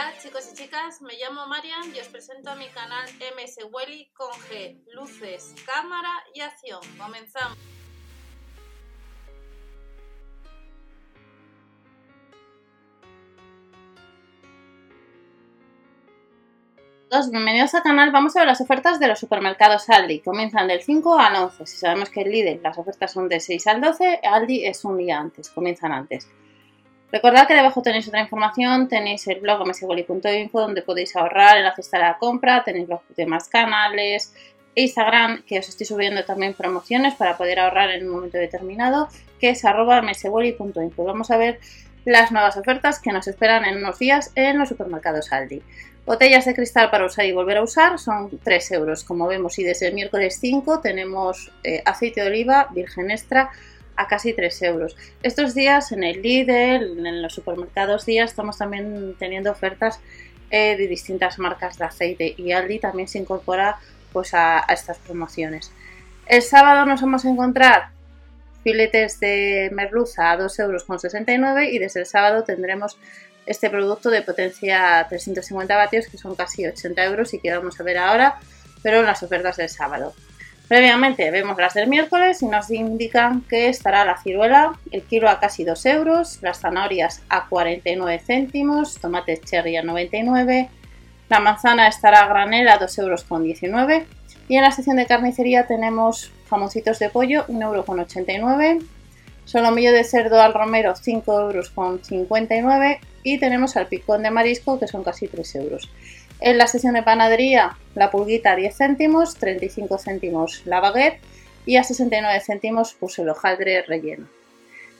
Hola chicos y chicas, me llamo Marian y os presento a mi canal MS Welly con G, luces, cámara y acción. Comenzamos. bienvenidos al canal. Vamos a ver las ofertas de los supermercados Aldi. Comienzan del 5 al 11. Si sabemos que el líder las ofertas son de 6 al 12, Aldi es un día antes, comienzan antes. Recordad que debajo tenéis otra información, tenéis el blog msgoli.info donde podéis ahorrar en la cesta de la compra, tenéis los demás canales, Instagram, que os estoy subiendo también promociones para poder ahorrar en un momento determinado, que es arroba msgoli.info. Vamos a ver las nuevas ofertas que nos esperan en unos días en los supermercados Aldi. Botellas de cristal para usar y volver a usar son 3 euros, como vemos, y desde el miércoles 5 tenemos eh, aceite de oliva virgen extra a casi 3 euros. Estos días en el Lidl, en los supermercados estamos también teniendo ofertas eh, de distintas marcas de aceite y Aldi también se incorpora pues, a, estas promociones. El sábado nos vamos a encontrar filetes de merluza a 2,69 euros y desde el sábado tendremos este producto de potencia 350 vatios que son casi 80 euros y que vamos a ver ahora, pero en las ofertas del sábado. Previamente vemos las del miércoles y nos indican que estará la ciruela, el kilo a casi 2 euros, las zanahorias a 49 céntimos, tomates cherry a 99, la manzana estará a granel a 2 euros con 19 y en la sección de carnicería tenemos jamoncitos de pollo 1 euro con 89, solomillo de cerdo al romero 5 euros con 59 y tenemos al picón de marisco que son casi 3 euros. En la sección de panadería, la pulguita 10 céntimos, 35 céntimos la baguette y a 69 céntimos pues el hojaldre relleno.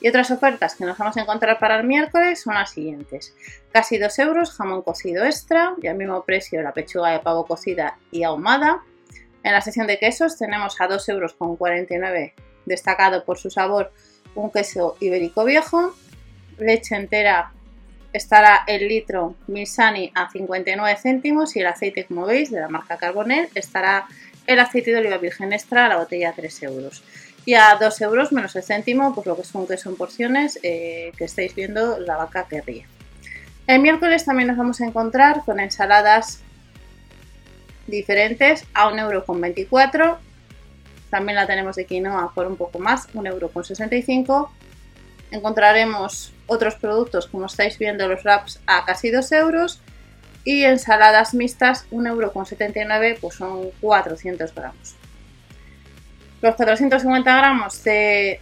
Y otras ofertas que nos vamos a encontrar para el miércoles son las siguientes. Casi 2 euros jamón cocido extra y al mismo precio la pechuga de pavo cocida y ahumada. En la sección de quesos tenemos a 2 euros con 49 destacado por su sabor un queso ibérico viejo, leche entera estará el litro Misani a 59 céntimos y el aceite, como veis, de la marca Carbonel, estará el aceite de oliva virgen extra a la botella a 3 euros. Y a 2 euros menos el céntimo, pues lo que son que son porciones eh, que estáis viendo la vaca que ríe. El miércoles también nos vamos a encontrar con ensaladas diferentes a 1,24 euro. También la tenemos de quinoa por un poco más, 1,65 euro. Encontraremos otros productos, como estáis viendo, los wraps a casi 2 euros. Y ensaladas mixtas, 1,79 euro, pues son 400 gramos. Los 450 gramos de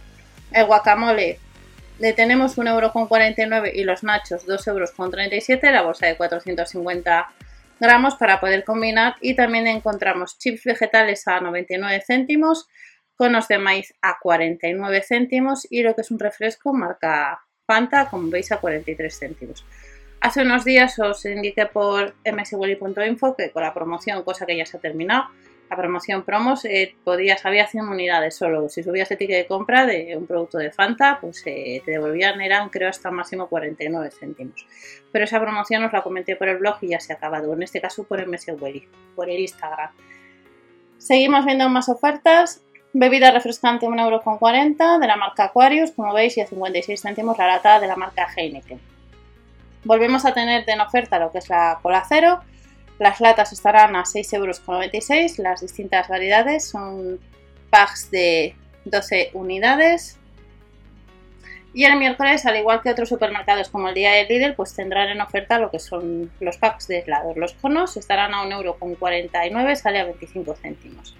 el guacamole le tenemos 1,49 euro y los nachos 2,37 euros, la bolsa de 450 gramos para poder combinar. Y también encontramos chips vegetales a 99 céntimos, conos de maíz a 49 céntimos y lo que es un refresco marca Fanta, como veis, a 43 céntimos. Hace unos días os indiqué por mswelly.info que con la promoción, cosa que ya se ha terminado, la promoción promos, eh, podías, había 100 unidades solo. Si subías el ticket de compra de un producto de Fanta, pues eh, te devolvían, eran creo hasta máximo 49 céntimos. Pero esa promoción os la comenté por el blog y ya se ha acabado. En este caso por mswelly, por el Instagram. Seguimos viendo más ofertas. Bebida refrescante 1,40€ de la marca Aquarius, como veis, y a 56 céntimos la lata de la marca Heineken. Volvemos a tener en oferta lo que es la cola cero. Las latas estarán a 6,96€, las distintas variedades son packs de 12 unidades. Y el miércoles, al igual que otros supermercados como el día de Lidl, pues tendrán en oferta lo que son los packs de helados. Los conos estarán a 1,49€, sale a 25 céntimos.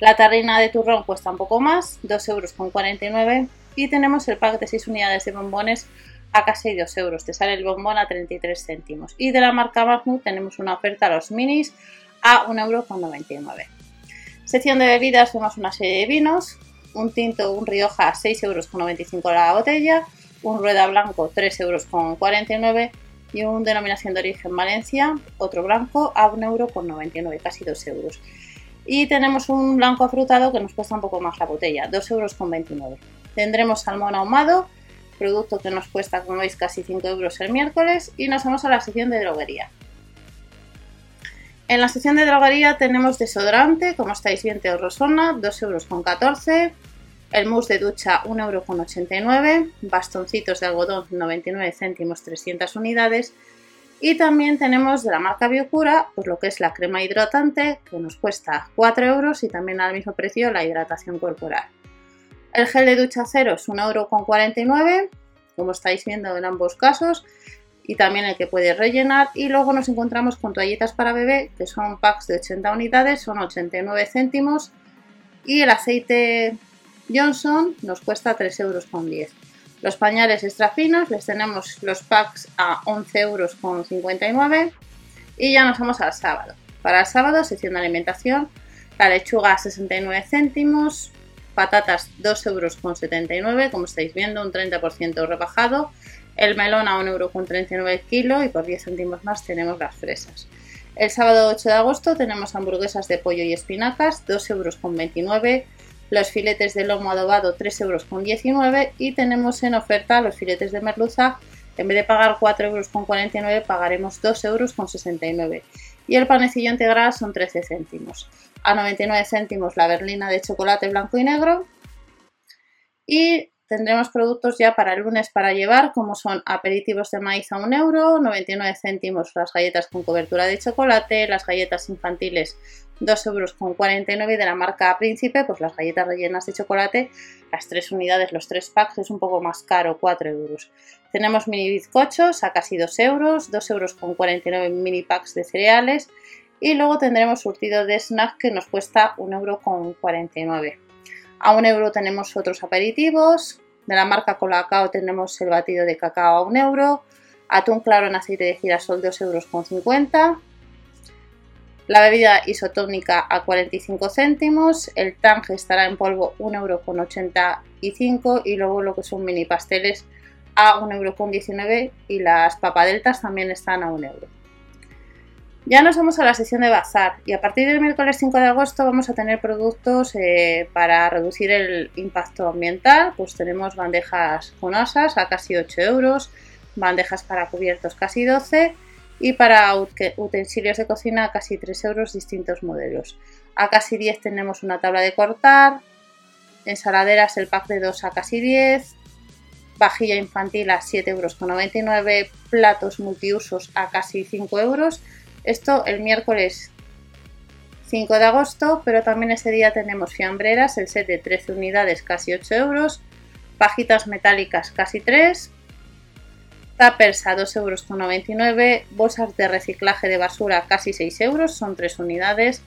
La tarrina de turrón cuesta un poco más, 2,49 euros. Y tenemos el pack de 6 unidades de bombones a casi 2 euros. Te sale el bombón a 33 céntimos. Y de la marca Magnum tenemos una oferta a los minis a 1,99 euro. Sección de bebidas vemos una serie de vinos. Un tinto, un Rioja a 6,95 euros la botella. Un rueda blanco 3,49 euros. Y un denominación de origen Valencia, otro blanco a 1,99 euro, casi 2 euros. Y tenemos un blanco afrutado que nos cuesta un poco más la botella, 2,29 euros. Tendremos salmón ahumado, producto que nos cuesta, como veis, casi 5 euros el miércoles. Y nos vamos a la sección de droguería. En la sección de droguería tenemos desodorante, como estáis viendo, Rosona, 2,14 euros. El mousse de ducha, 1,89 euros. Bastoncitos de algodón, 99 céntimos, 300 unidades Y también tenemos de la marca Biocura, pues lo que es la crema hidratante, que nos cuesta 4 euros y también al mismo precio la hidratación corporal. El gel de ducha cero es 1,49€, como estáis viendo en ambos casos, y también el que puede rellenar. Y luego nos encontramos con toallitas para bebé, que son packs de 80 unidades, son 89 céntimos. Y el aceite Johnson nos cuesta 3,10 euros. Los pañales extra finos les tenemos los packs a 11,59 euros. Y ya nos vamos al sábado. Para el sábado, sección de alimentación, la lechuga a 69 céntimos, patatas 2,79 euros, como estáis viendo, un 30% rebajado, el melón a 1,39 euros kilo y por 10 céntimos más tenemos las fresas. El sábado 8 de agosto tenemos hamburguesas de pollo y espinacas, 2,29 euros, los filetes de lomo adobado 3,19 euros y tenemos en oferta los filetes de merluza, en vez de pagar 4,49 euros pagaremos 2,69 euros y el panecillo integral son 13 céntimos. A 99 céntimos la berlina de chocolate blanco y negro. Y Tendremos productos ya para el lunes para llevar, como son aperitivos de maíz a 1 euro, 99 céntimos las galletas con cobertura de chocolate, las galletas infantiles 2 euros con 49 de la marca Príncipe, pues las galletas rellenas de chocolate, las 3 unidades, los 3 packs es un poco más caro, 4 euros. Tenemos mini bizcochos a casi 2 euros, 2 euros con 49 mini packs de cereales y luego tendremos surtido de snack que nos cuesta 1 euro con 49. A un euro tenemos otros aperitivos. De la marca Colacao tenemos el batido de cacao a un euro. Atún claro en aceite de girasol 2,50 euros. Con 50. La bebida isotónica a 45 céntimos. El Tang estará en polvo 1,85 euro. Con 85, y luego lo que son mini pasteles a 1,19 euro. Con 19, y las papadeltas también están a 1 euro. Ya nos vamos a la sesión de bazar y a partir del miércoles 5 de agosto vamos a tener productos eh, para reducir el impacto ambiental. Pues tenemos bandejas con asas a casi 8 euros, bandejas para cubiertos casi 12 y para utensilios de cocina a casi 3 euros distintos modelos. A casi 10 tenemos una tabla de cortar, ensaladeras el pack de 2 a casi 10, vajilla infantil a 7,99 euros, platos multiusos a casi 5 euros esto el miércoles 5 de agosto, pero también ese día tenemos fiambreras, el set de 13 unidades casi 8 euros, pajitas metálicas casi 3, tuppers a 2,99 euros, bolsas de reciclaje de basura casi 6 euros, son 3 unidades.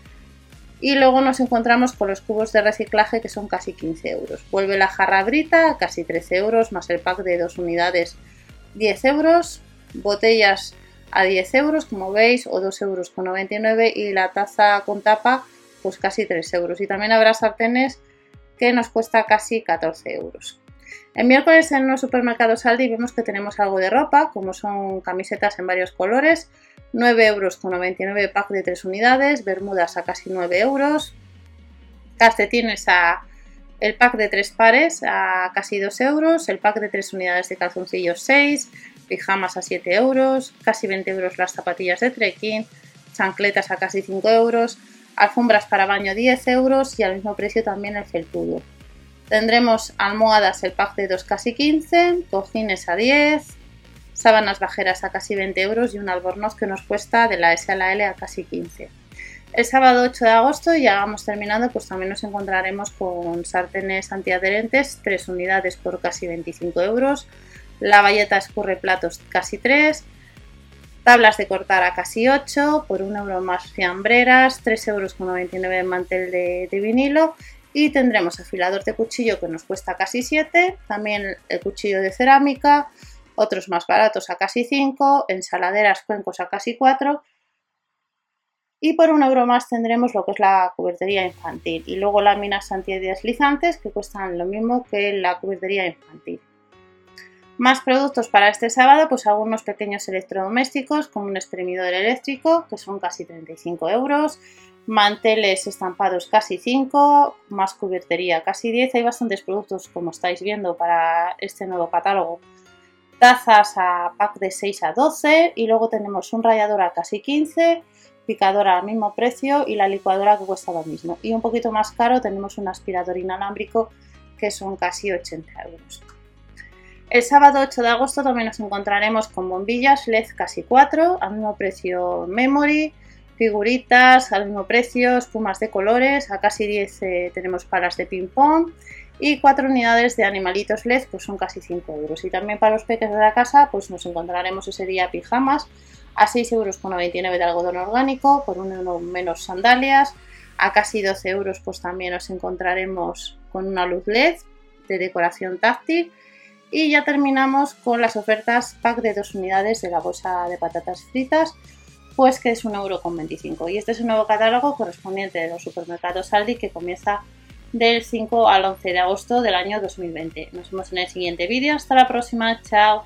Y luego nos encontramos con los cubos de reciclaje que son casi 15 euros. Vuelve la jarra brita, casi 13 euros, más el pack de 2 unidades 10 euros. Botellas a 10 euros, como veis, o 2 euros con 99 y la taza con tapa, pues casi 3 euros. Y también habrá sartenes que nos cuesta casi 14 euros. El miércoles en los supermercados Aldi vemos que tenemos algo de ropa, como son camisetas en varios colores, 9 euros con 99 pack de 3 unidades, bermudas a casi 9 euros, calcetines a el pack de 3 pares a casi 2 euros, el pack de 3 unidades de calzoncillos 6, pijamas a 7 euros, casi 20 euros las zapatillas de trekking, chancletas a casi 5 euros, alfombras para baño 10 euros y al mismo precio también el felpudo. Tendremos almohadas el pack de 2 casi 15, cojines a 10, sábanas bajeras a casi 20 euros y un albornoz que nos cuesta de la S a la L a casi 15. El sábado 8 de agosto, ya vamos terminando, pues también nos encontraremos con sartenes antiadherentes, 3 unidades por casi 25 euros, la valleta escurre platos casi 3, tablas de cortar a casi 8, por 1 euro más fiambreras, 3 euros con 99 mantel de, de vinilo y tendremos afilador de cuchillo que nos cuesta casi 7, también el cuchillo de cerámica, otros más baratos a casi 5, ensaladeras cuencos a casi 4 y por un euro más tendremos lo que es la cubertería infantil. Y luego láminas antideslizantes que cuestan lo mismo que la cubertería infantil. Más productos para este sábado, pues algunos pequeños electrodomésticos como un exprimidor eléctrico que son casi 35 euros, manteles estampados casi 5, más cubiertería casi 10. Hay bastantes productos como estáis viendo para este nuevo catálogo. Tazas a pack de 6 a 12 y luego tenemos un rallador a casi 15, picadora al mismo precio y la licuadora que cuesta lo mismo. Y un poquito más caro tenemos un aspirador inalámbrico que son casi 80 euros. El sábado 8 de agosto también nos encontraremos con bombillas LED casi 4, al mismo precio Memory, figuritas al mismo precio, espumas de colores, a casi 10 eh, tenemos palas de ping pong y 4 unidades de animalitos LED pues son casi 5 euros. Y también para los peques de la casa pues nos encontraremos ese día pijamas a 6,99 euros de algodón orgánico, por un euro menos sandalias, a casi 12 euros pues también nos encontraremos con una luz LED de decoración táctil. Y ya terminamos con las ofertas pack de dos unidades de la bolsa de patatas fritas, pues que es 1,25€. Y este es un nuevo catálogo correspondiente de los supermercados Aldi que comienza del 5 al 11 de agosto del año 2020. Nos vemos en el siguiente vídeo. Hasta la próxima. Chao.